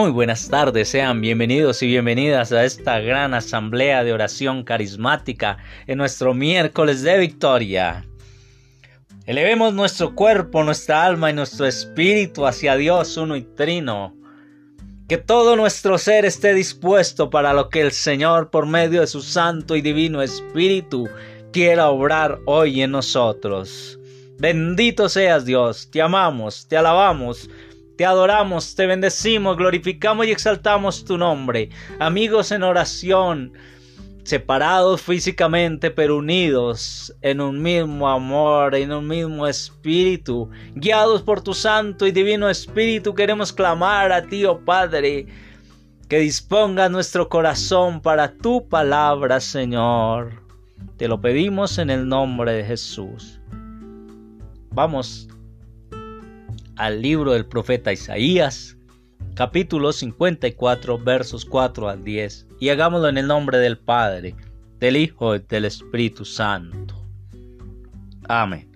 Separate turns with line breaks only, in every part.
Muy buenas tardes, sean bienvenidos y bienvenidas a esta gran asamblea de oración carismática en nuestro miércoles de victoria. Elevemos nuestro cuerpo, nuestra alma y nuestro espíritu hacia Dios uno y trino. Que todo nuestro ser esté dispuesto para lo que el Señor por medio de su santo y divino espíritu quiera obrar hoy en nosotros. Bendito seas Dios, te amamos, te alabamos, te adoramos, te bendecimos, glorificamos y exaltamos tu nombre. Amigos en oración, separados físicamente pero unidos en un mismo amor, en un mismo espíritu, guiados por tu santo y divino espíritu, queremos clamar a ti, oh Padre, que disponga nuestro corazón para tu palabra, Señor. Te lo pedimos en el nombre de Jesús. Vamos al libro del profeta Isaías, capítulo 54, versos 4 al 10, y hagámoslo en el nombre del Padre, del Hijo y del Espíritu Santo. Amén.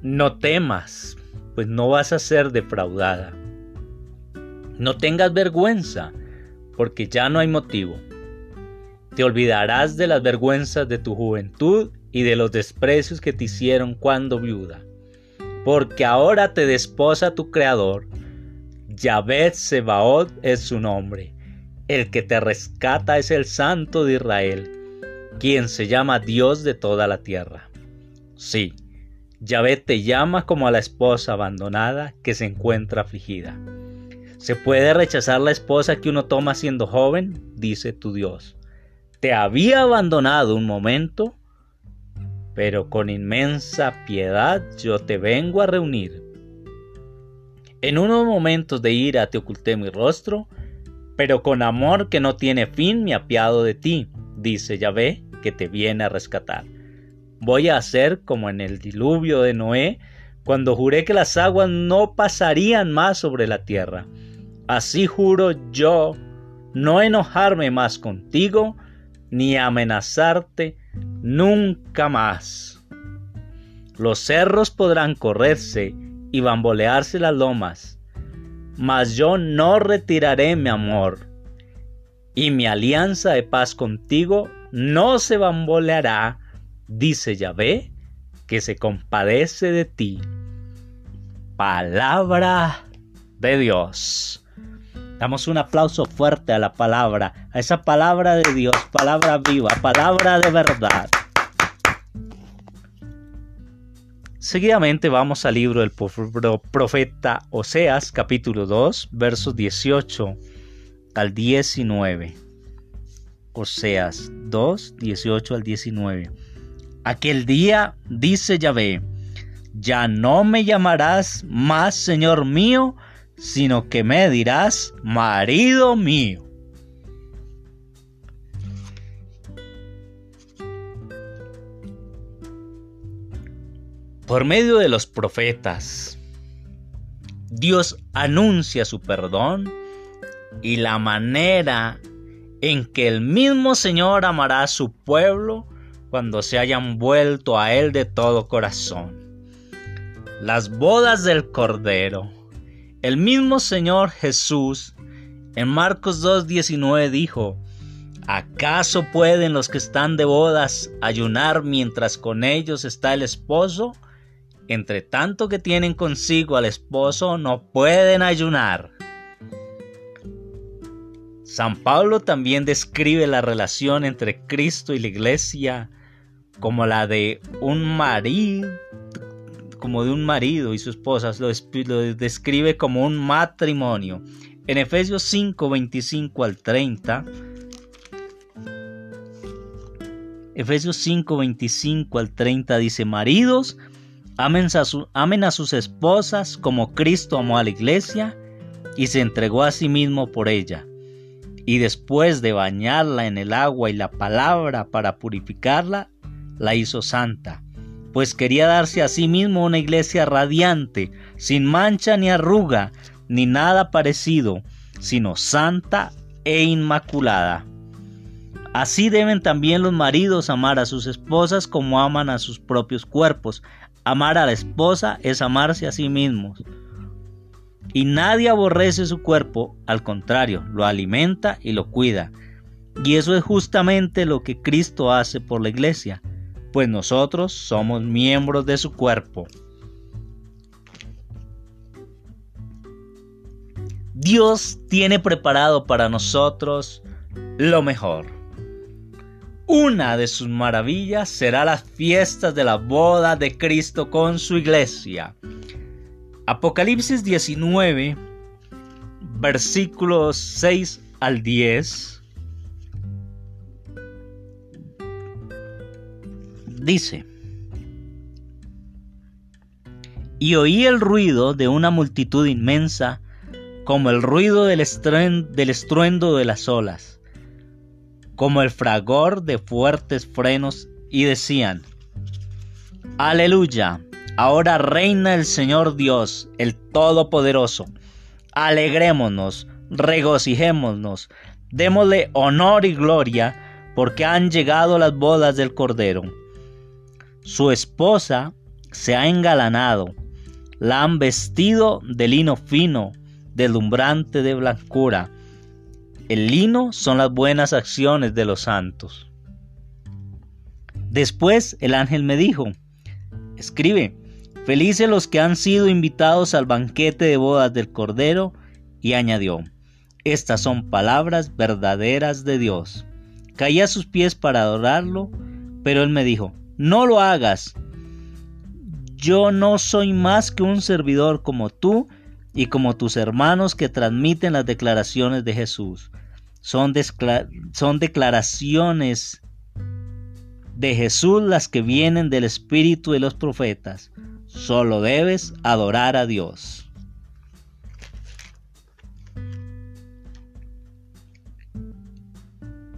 No temas, pues no vas a ser defraudada. No tengas vergüenza, porque ya no hay motivo. Te olvidarás de las vergüenzas de tu juventud y de los desprecios que te hicieron cuando viuda. Porque ahora te desposa tu Creador. Yahvé Sebaot es su nombre. El que te rescata es el Santo de Israel, quien se llama Dios de toda la tierra. Sí, Yahvé te llama como a la esposa abandonada que se encuentra afligida. ¿Se puede rechazar la esposa que uno toma siendo joven? Dice tu Dios. Te había abandonado un momento pero con inmensa piedad yo te vengo a reunir. En unos momentos de ira te oculté mi rostro, pero con amor que no tiene fin me apiado de ti, dice Yahvé, que te viene a rescatar. Voy a hacer como en el diluvio de Noé, cuando juré que las aguas no pasarían más sobre la tierra. Así juro yo no enojarme más contigo, ni amenazarte, nunca más. Los cerros podrán correrse y bambolearse las lomas, mas yo no retiraré mi amor, y mi alianza de paz contigo no se bamboleará, dice Yahvé, que se compadece de ti. Palabra de Dios. Damos un aplauso fuerte a la palabra, a esa palabra de Dios, palabra viva, palabra de verdad. Seguidamente vamos al libro del profeta Oseas, capítulo 2, versos 18 al 19. Oseas 2, 18 al 19. Aquel día, dice Yahvé, ya no me llamarás más Señor mío, sino que me dirás, marido mío. Por medio de los profetas, Dios anuncia su perdón y la manera en que el mismo Señor amará a su pueblo cuando se hayan vuelto a Él de todo corazón. Las bodas del Cordero el mismo Señor Jesús en Marcos 2.19 dijo, ¿acaso pueden los que están de bodas ayunar mientras con ellos está el esposo? Entre tanto que tienen consigo al esposo, no pueden ayunar. San Pablo también describe la relación entre Cristo y la iglesia como la de un marido como de un marido y su esposa, lo, describe como un matrimonio. En Efesios 5, 25 al 30, Efesios 5, 25 al 30 dice, maridos, amen a, amen a sus esposas como Cristo amó a la iglesia y se entregó a sí mismo por ella. Y después de bañarla en el agua y la palabra para purificarla, la hizo santa pues quería darse a sí mismo una iglesia radiante, sin mancha ni arruga, ni nada parecido, sino santa e inmaculada. Así deben también los maridos amar a sus esposas como aman a sus propios cuerpos. Amar a la esposa es amarse a sí mismos. Y nadie aborrece su cuerpo, al contrario, lo alimenta y lo cuida. Y eso es justamente lo que Cristo hace por la iglesia, pues nosotros somos miembros de su cuerpo. Dios tiene preparado para nosotros lo mejor. Una de sus maravillas será las fiestas de la boda de Cristo con su iglesia. Apocalipsis 19, versículos 6 al 10. Dice, y oí el ruido de una multitud inmensa, como el ruido del, del estruendo de las olas, como el fragor de fuertes frenos, y decían, Aleluya, Ahora reina el Señor Dios, el Todopoderoso. Alegrémonos, regocijémonos, démosle honor y gloria, porque han llegado las bodas del Cordero. Su esposa se ha engalanado, la han vestido de lino fino, deslumbrante de blancura. El lino son las buenas acciones de los santos. Después el ángel me dijo, escribe, Felices los que han sido invitados al banquete de bodas del Cordero, y añadió, Estas son palabras verdaderas de Dios. Caí a sus pies para adorarlo, pero él me dijo, No lo hagas. Yo no soy más que un servidor como tú y como tus hermanos que transmiten las declaraciones de Jesús. Son, son declaraciones de Jesús las que vienen del Espíritu de los profetas. Solo debes adorar a Dios.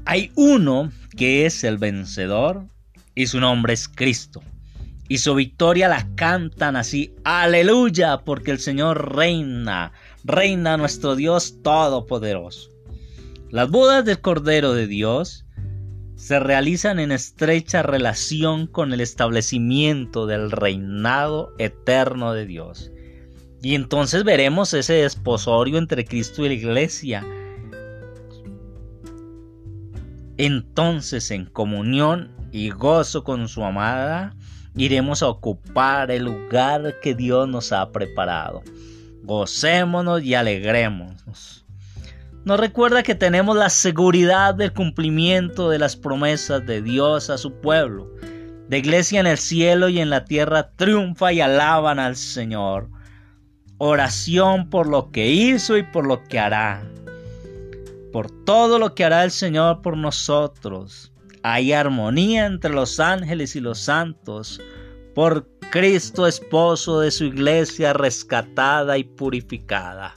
Hay uno que es el vencedor y su nombre es Cristo. Y su victoria la cantan así, aleluya, porque el Señor reina, reina nuestro Dios todopoderoso. Las bodas del Cordero de Dios se realizan en estrecha relación con el establecimiento del reinado eterno de Dios. Y entonces veremos ese desposorio entre Cristo y la iglesia. Entonces en comunión y gozo con su amada, iremos a ocupar el lugar que Dios nos ha preparado. Gocémonos y alegrémonos nos recuerda que tenemos la seguridad del cumplimiento de las promesas de Dios a su pueblo. La iglesia en el cielo y en la tierra triunfa y alaban al Señor. Oración por lo que hizo y por lo que hará. Por todo lo que hará el Señor por nosotros. Hay armonía entre los ángeles y los santos. Por Cristo esposo de su iglesia rescatada y purificada.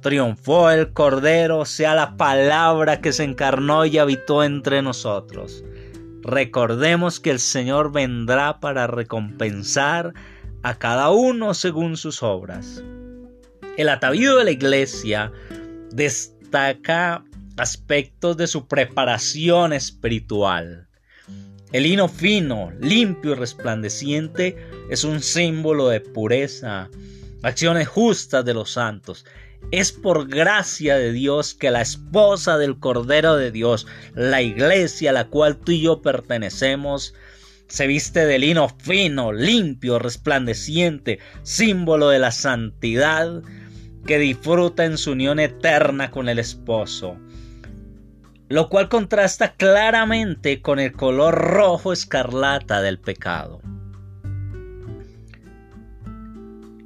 Triunfó el Cordero, sea la palabra que se encarnó y habitó entre nosotros. Recordemos que el Señor vendrá para recompensar a cada uno según sus obras. El atavío de la iglesia destaca aspectos de su preparación espiritual. El hino fino, limpio y resplandeciente es un símbolo de pureza, acciones justas de los santos. Es por gracia de Dios que la esposa del Cordero de Dios, la iglesia a la cual tú y yo pertenecemos, se viste de lino fino, limpio, resplandeciente, símbolo de la santidad que disfruta en su unión eterna con el esposo, lo cual contrasta claramente con el color rojo escarlata del pecado.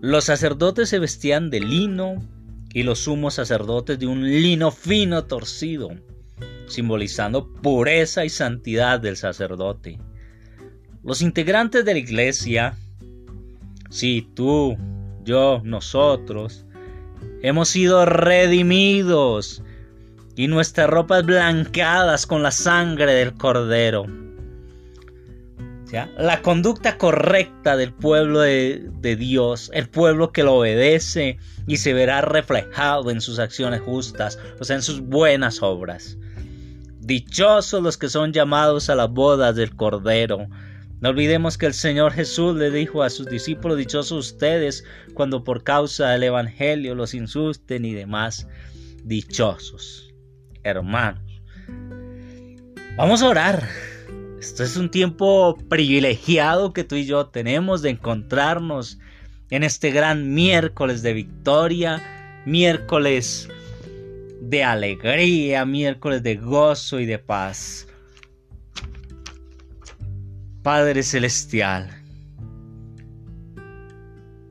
Los sacerdotes se vestían de lino, y los sumos sacerdotes de un lino fino torcido, simbolizando pureza y santidad del sacerdote. Los integrantes de la iglesia, si tú, yo, nosotros, hemos sido redimidos y nuestras ropas blanqueadas con la sangre del cordero la conducta correcta del pueblo de, de, Dios, el pueblo que lo obedece y se verá reflejado en sus acciones justas, o sea, en sus buenas obras. Dichosos los que son llamados a las bodas del Cordero. No olvidemos que el Señor Jesús le dijo a sus discípulos, dichosos ustedes cuando por causa del Evangelio los insulten y demás. Dichosos, hermanos. Vamos a orar. Esto es un tiempo privilegiado que tú y yo tenemos de encontrarnos en este gran miércoles de victoria, miércoles de alegría, miércoles de gozo y de paz. Padre Celestial,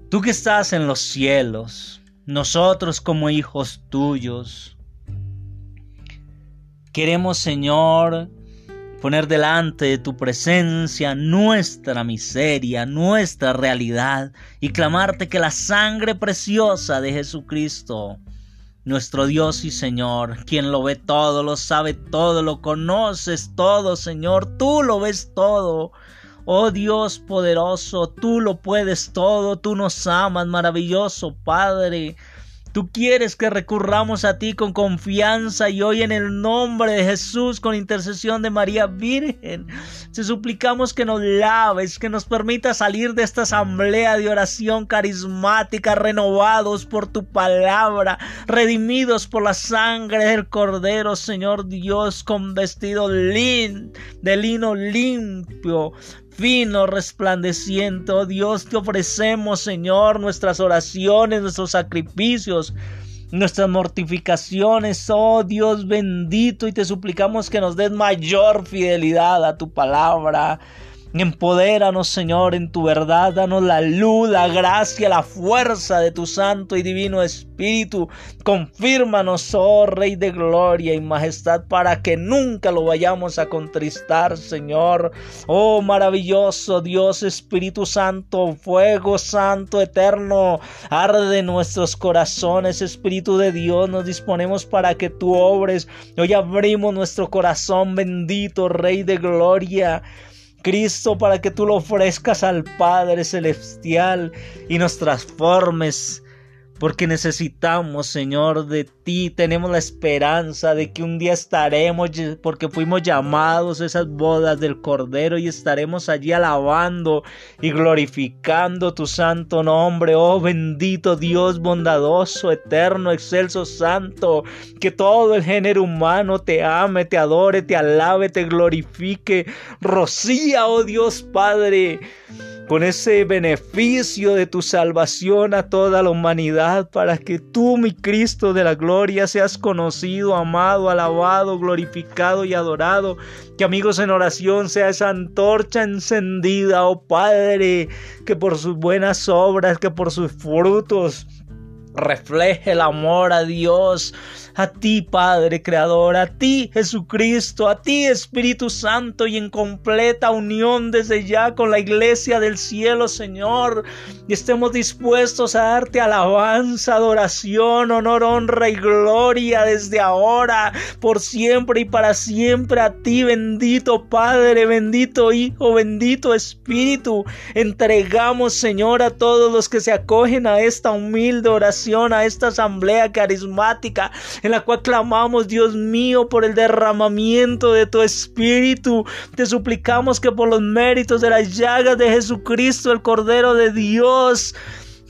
tú que estás en los cielos, nosotros como hijos tuyos, queremos Señor poner delante de tu presencia nuestra miseria, nuestra realidad y clamarte que la sangre preciosa de Jesucristo, nuestro Dios y Señor, quien lo ve todo, lo sabe todo, lo conoces todo, Señor, tú lo ves todo. Oh Dios poderoso, tú lo puedes todo, tú nos amas, maravilloso Padre. Tú quieres que recurramos a ti con confianza y hoy en el nombre de Jesús, con intercesión de María Virgen, te suplicamos que nos laves, que nos permita salir de esta asamblea de oración carismática, renovados por tu palabra, redimidos por la sangre del Cordero, Señor Dios, con vestido lin, de lino limpio, fino, resplandeciente. Oh Dios, te ofrecemos, Señor, nuestras oraciones, nuestros sacrificios, nuestras mortificaciones, oh Dios bendito, y te suplicamos que nos des mayor fidelidad a tu palabra. Empodéranos, Señor, en tu verdad. Danos la luz, la gracia, la fuerza de tu Santo y Divino Espíritu. Confírmanos, oh Rey de gloria y majestad, para que nunca lo vayamos a contristar, Señor. Oh maravilloso Dios, Espíritu Santo, fuego santo, eterno, arde nuestros corazones, Espíritu de Dios. Nos disponemos para que tú obres. Hoy abrimos nuestro corazón, bendito Rey de gloria. Cristo para que tú lo ofrezcas al Padre Celestial y nos transformes porque necesitamos, Señor, de ti. Tenemos la esperanza de que un día estaremos, porque fuimos llamados a esas bodas del Cordero y estaremos allí alabando y glorificando tu santo nombre. Oh bendito Dios bondadoso, eterno, excelso, santo. Que todo el género humano te ame, te adore, te alabe, te glorifique. Rocía, oh Dios Padre con ese beneficio de tu salvación a toda la humanidad, para que tú, mi Cristo de la gloria, seas conocido, amado, alabado, glorificado y adorado. Que amigos en oración sea esa antorcha encendida, oh Padre, que por sus buenas obras, que por sus frutos, refleje el amor a Dios, a ti Padre Creador, a ti Jesucristo, a ti Espíritu Santo y en completa unión desde ya con la iglesia del cielo, Señor. Y estemos dispuestos a darte alabanza, adoración, honor, honra y gloria desde ahora, por siempre y para siempre a ti, bendito Padre, bendito Hijo, bendito Espíritu. Entregamos, Señor, a todos los que se acogen a esta humilde oración, a esta asamblea carismática en la cual clamamos, Dios mío, por el derramamiento de tu Espíritu. Te suplicamos que por los méritos de las llagas de Jesucristo, el Cordero de Dios,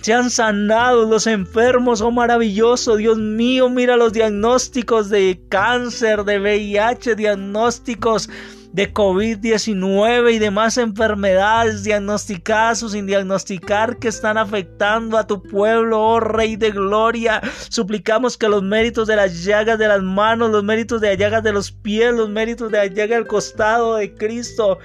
sean sanados los enfermos, oh maravilloso Dios mío, mira los diagnósticos de cáncer, de VIH, diagnósticos de COVID-19 y demás enfermedades diagnosticadas o sin diagnosticar que están afectando a tu pueblo, oh Rey de Gloria. Suplicamos que los méritos de las llagas de las manos, los méritos de las llagas de los pies, los méritos de la llaga del costado de Cristo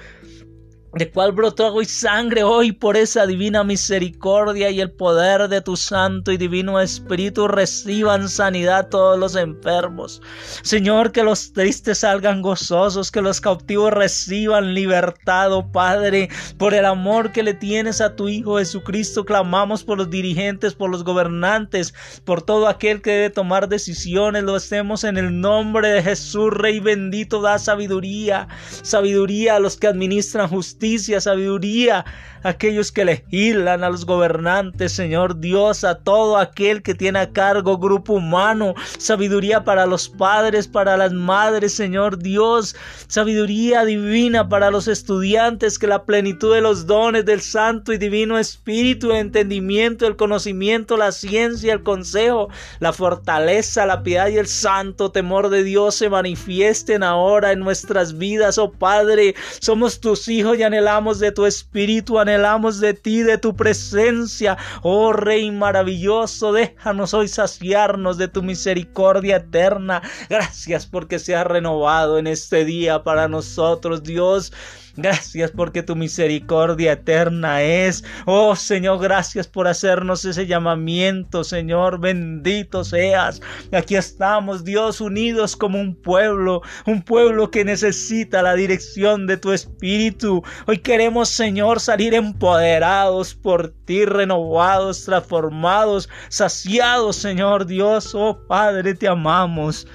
de cual brotó agua y sangre hoy por esa divina misericordia y el poder de tu santo y divino Espíritu reciban sanidad todos los enfermos. Señor, que los tristes salgan gozosos, que los cautivos reciban libertad, oh Padre, por el amor que le tienes a tu Hijo Jesucristo, clamamos por los dirigentes, por los gobernantes, por todo aquel que debe tomar decisiones, lo hacemos en el nombre de Jesús, Rey bendito, da sabiduría, sabiduría a los que administran justicia justicia, sabiduría aquellos que legislan, a los gobernantes, Señor Dios, a todo aquel que tiene a cargo grupo humano, sabiduría para los padres, para las madres, Señor Dios, sabiduría divina para los estudiantes, que la plenitud de los dones del Santo y Divino Espíritu, el entendimiento, el conocimiento, la ciencia, el consejo, la fortaleza, la piedad y el santo temor de Dios se manifiesten ahora en nuestras vidas, oh Padre, somos tus hijos y anhelamos de tu Espíritu, anhelamos de ti, de tu presencia. Oh Rey maravilloso, déjanos hoy saciarnos de tu misericordia eterna. Gracias porque se ha renovado en este día para nosotros, Dios. Gracias porque tu misericordia eterna es. Oh Señor, gracias por hacernos ese llamamiento, Señor. Bendito seas. Aquí estamos, Dios, unidos como un pueblo, un pueblo que necesita la dirección de tu Espíritu. Hoy queremos, Señor, salir empoderados por ti, renovados, transformados, saciados, Señor Dios. Oh Padre, te amamos.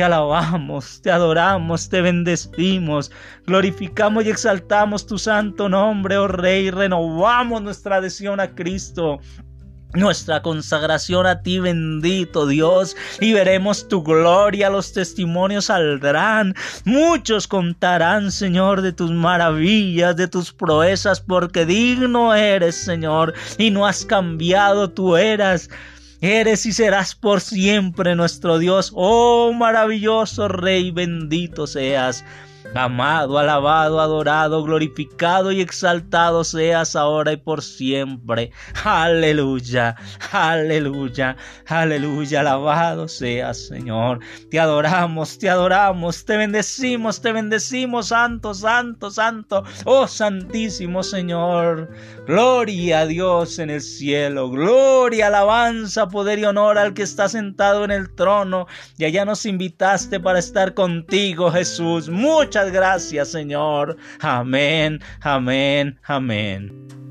Te alabamos, te adoramos, te bendecimos, glorificamos y exaltamos tu santo nombre, oh Rey, renovamos nuestra adhesión a Cristo. Nuestra consagración a ti, bendito Dios, y veremos tu gloria, los testimonios saldrán, muchos contarán, Señor, de tus maravillas, de tus proezas, porque digno eres, Señor, y no has cambiado, tú eras Eres y serás por siempre nuestro Dios. Oh maravilloso Rey, bendito seas. Amado, alabado, adorado, glorificado y exaltado seas ahora y por siempre. Aleluya, aleluya, aleluya, alabado seas Señor. Te adoramos, te adoramos, te bendecimos, te bendecimos, santo, santo, santo. Oh santísimo Señor. Gloria a Dios en el cielo, gloria, alabanza, poder y honor al que está sentado en el trono. Y allá nos invitaste para estar contigo, Jesús. Gracias, Señor. Amén, amén, amén.